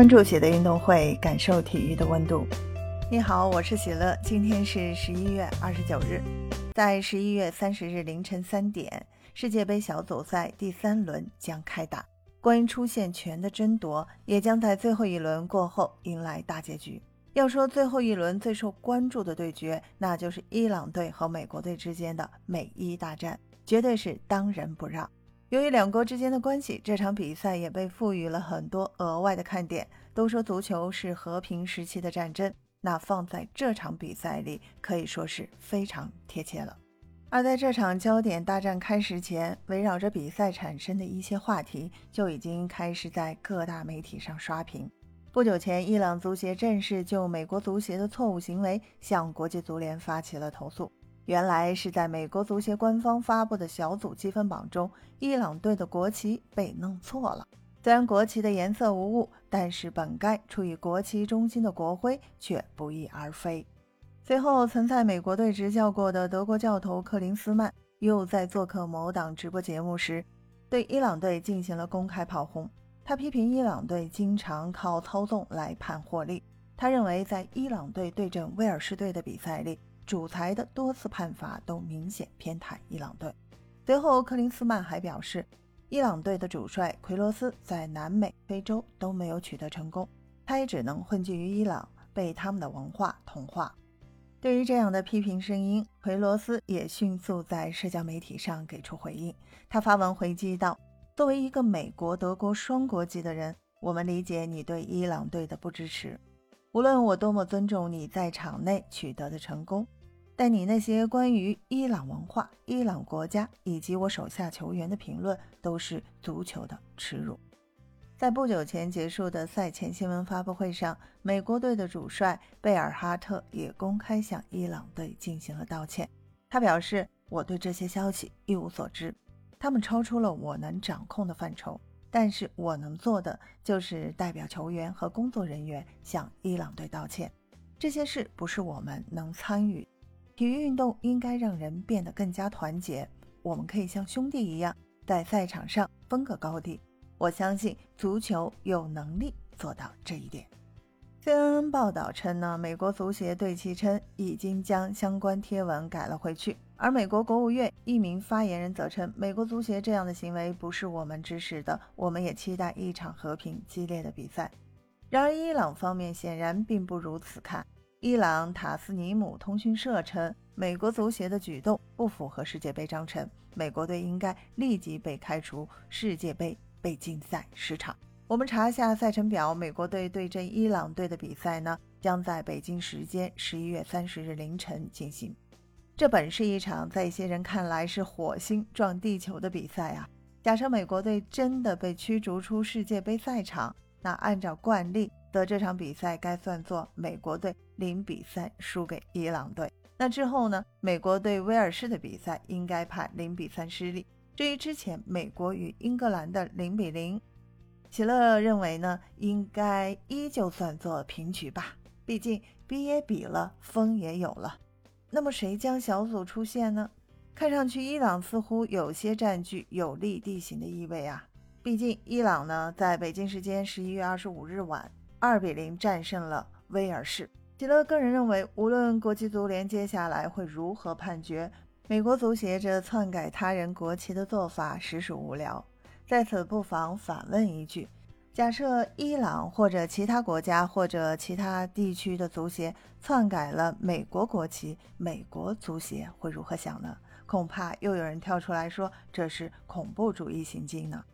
关注喜乐运动会，感受体育的温度。你好，我是喜乐。今天是十一月二十九日，在十一月三十日凌晨三点，世界杯小组赛第三轮将开打，关于出线权的争夺也将在最后一轮过后迎来大结局。要说最后一轮最受关注的对决，那就是伊朗队和美国队之间的美伊大战，绝对是当仁不让。由于两国之间的关系，这场比赛也被赋予了很多额外的看点。都说足球是和平时期的战争，那放在这场比赛里可以说是非常贴切了。而在这场焦点大战开始前，围绕着比赛产生的一些话题就已经开始在各大媒体上刷屏。不久前，伊朗足协正式就美国足协的错误行为向国际足联发起了投诉。原来是在美国足协官方发布的小组积分榜中，伊朗队的国旗被弄错了。虽然国旗的颜色无误，但是本该处于国旗中心的国徽却不翼而飞。随后，曾在美国队执教过的德国教头克林斯曼又在做客某档直播节目时，对伊朗队进行了公开炮轰。他批评伊朗队经常靠操纵来判获利。他认为，在伊朗队对阵威尔士队的比赛里，主裁的多次判罚都明显偏袒伊朗队。随后，克林斯曼还表示，伊朗队的主帅奎罗斯在南美、非洲都没有取得成功，他也只能混迹于伊朗，被他们的文化同化。对于这样的批评声音，奎罗斯也迅速在社交媒体上给出回应。他发文回击道：“作为一个美国、德国双国籍的人，我们理解你对伊朗队的不支持。无论我多么尊重你在场内取得的成功。”但你那些关于伊朗文化、伊朗国家以及我手下球员的评论，都是足球的耻辱。在不久前结束的赛前新闻发布会上，美国队的主帅贝尔哈特也公开向伊朗队进行了道歉。他表示：“我对这些消息一无所知，他们超出了我能掌控的范畴。但是我能做的就是代表球员和工作人员向伊朗队道歉。这些事不是我们能参与。”体育运动应该让人变得更加团结。我们可以像兄弟一样在赛场上分个高低。我相信足球有能力做到这一点。CNN 报道称呢，美国足协对其称已经将相关贴文改了回去。而美国国务院一名发言人则称，美国足协这样的行为不是我们支持的，我们也期待一场和平激烈的比赛。然而，伊朗方面显然并不如此看。伊朗塔斯尼姆通讯社称，美国足协的举动不符合世界杯章程，美国队应该立即被开除世界杯被禁赛十场。我们查一下赛程表，美国队对阵伊朗队的比赛呢，将在北京时间十一月三十日凌晨进行。这本是一场在一些人看来是火星撞地球的比赛啊！假设美国队真的被驱逐出世界杯赛场，那按照惯例。的这场比赛该算作美国队零比三输给伊朗队。那之后呢？美国对威尔士的比赛应该判零比三失利。至于之前美国与英格兰的零比零，喜乐认为呢，应该依旧算作平局吧。毕竟比也比了，分也有了。那么谁将小组出线呢？看上去伊朗似乎有些占据有利地形的意味啊。毕竟伊朗呢，在北京时间十一月二十五日晚。二比零战胜了威尔士。吉勒个人认为，无论国际足联接下来会如何判决，美国足协这篡改他人国旗的做法实属无聊。在此，不妨反问一句：假设伊朗或者其他国家或者其他地区的足协篡改了美国国旗，美国足协会如何想呢？恐怕又有人跳出来说这是恐怖主义行径呢。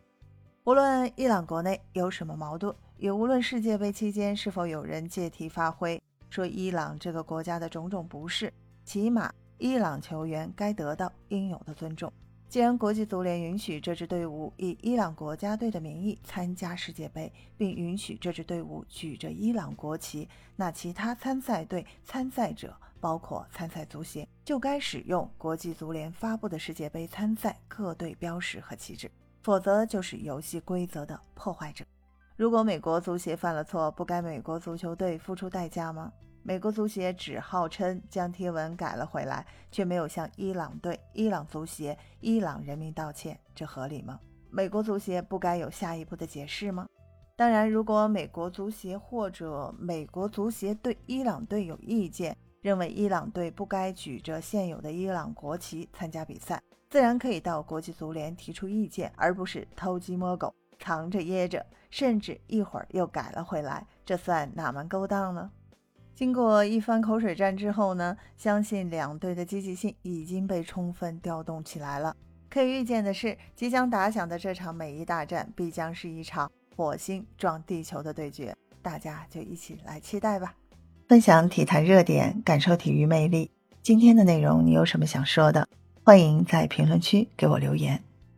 无论伊朗国内有什么矛盾，也无论世界杯期间是否有人借题发挥，说伊朗这个国家的种种不是，起码伊朗球员该得到应有的尊重。既然国际足联允许这支队伍以伊朗国家队的名义参加世界杯，并允许这支队伍举着伊朗国旗，那其他参赛队参赛者，包括参赛足协，就该使用国际足联发布的世界杯参赛各队标识和旗帜。否则就是游戏规则的破坏者。如果美国足协犯了错，不该美国足球队付出代价吗？美国足协只号称将贴文改了回来，却没有向伊朗队、伊朗足协、伊朗人民道歉，这合理吗？美国足协不该有下一步的解释吗？当然，如果美国足协或者美国足协对伊朗队有意见，认为伊朗队不该举着现有的伊朗国旗参加比赛，自然可以到国际足联提出意见，而不是偷鸡摸狗、藏着掖着，甚至一会儿又改了回来，这算哪门勾当呢？经过一番口水战之后呢，相信两队的积极性已经被充分调动起来了。可以预见的是，即将打响的这场美伊大战必将是一场火星撞地球的对决，大家就一起来期待吧。分享体坛热点，感受体育魅力。今天的内容你有什么想说的？欢迎在评论区给我留言。